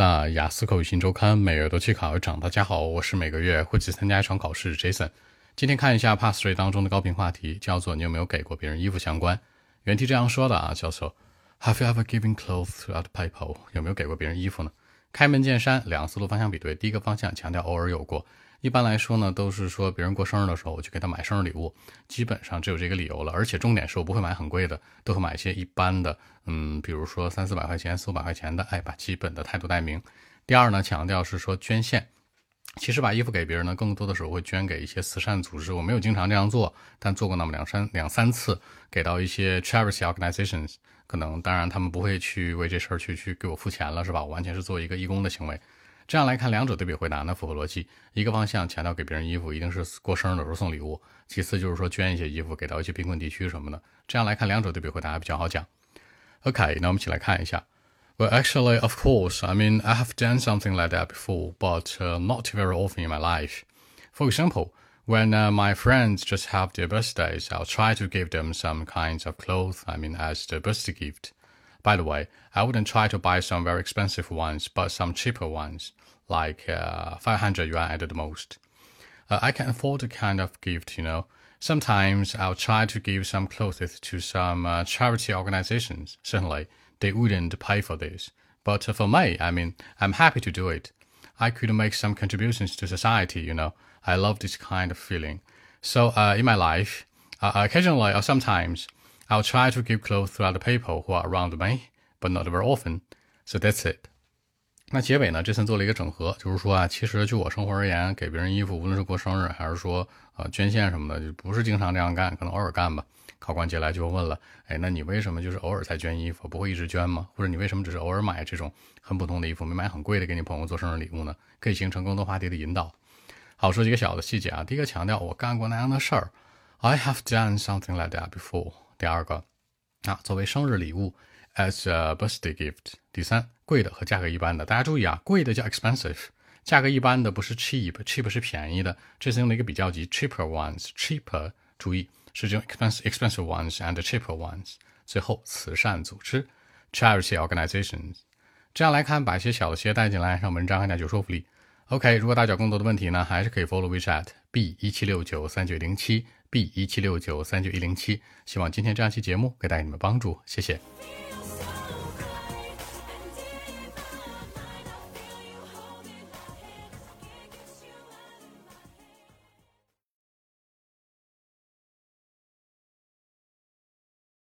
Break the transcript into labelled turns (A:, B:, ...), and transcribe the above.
A: 那雅思口语新周刊每月都去考一场。大家好，我是每个月会去参加一场考试 Jason。今天看一下 Pass Three 当中的高频话题，叫做你有没有给过别人衣服相关。原题这样说的啊，叫做 Have you ever given clothes to other people？有没有给过别人衣服呢？开门见山，两个思路方向比对。第一个方向强调偶尔有过，一般来说呢，都是说别人过生日的时候，我去给他买生日礼物，基本上只有这个理由了。而且重点是我不会买很贵的，都会买一些一般的，嗯，比如说三四百块钱、四五百块钱的，哎，把基本的态度带明。第二呢，强调是说捐献。其实把衣服给别人呢，更多的时候会捐给一些慈善组织。我没有经常这样做，但做过那么两三两三次，给到一些 charity organizations。可能当然他们不会去为这事儿去去给我付钱了，是吧？我完全是做一个义工的行为。这样来看，两者对比回答呢符合逻辑。一个方向强调给别人衣服一定是过生日的时候送礼物，其次就是说捐一些衣服给到一些贫困地区什么的。这样来看，两者对比回答还比较好讲。OK，那我们一起来看一下。Well, actually, of course. I mean, I have done something like that before, but uh, not very often in my life. For example, when uh, my friends just have their birthdays, I'll try to give them some kinds of clothes, I mean, as the birthday gift. By the way, I wouldn't try to buy some very expensive ones, but some cheaper ones, like uh, 500 yuan at the most. Uh, I can afford a kind of gift, you know. Sometimes I'll try to give some clothes to some uh, charity organizations, certainly they wouldn't pay for this. But for me, I mean, I'm happy to do it. I could make some contributions to society, you know. I love this kind of feeling. So uh, in my life, uh, occasionally or sometimes, I'll try to give clothes to other people who are around me, but not very often. So that's it. 那结尾呢？这次做了一个整合，就是说啊，其实就我生活而言，给别人衣服，无论是过生日还是说呃捐献什么的，就不是经常这样干，可能偶尔干吧。考官接下来就问了，哎，那你为什么就是偶尔才捐衣服，不会一直捐吗？或者你为什么只是偶尔买这种很普通的衣服，没买很贵的给你朋友做生日礼物呢？可以形成更多话题的引导。好，说几个小的细节啊。第一个强调我干过那样的事儿，I have done something like that before。第二个啊，作为生日礼物，as a birthday gift。第三。贵的和价格一般的，大家注意啊，贵的叫 expensive，价格一般的不是 cheap，cheap 是便宜的，这是用了一个比较级 cheaper ones，cheaper，注意是这种 expensive expensive ones and cheaper ones。最后慈善组织 charity organizations。这样来看，把一些小的企业带进来，让文章更加有说服力。OK，如果大家有更多的问题呢，还是可以 follow WeChat B 一七六九三九零七 B 一七六九三九一零七。希望今天这样期节目可以带给你们帮助，谢谢。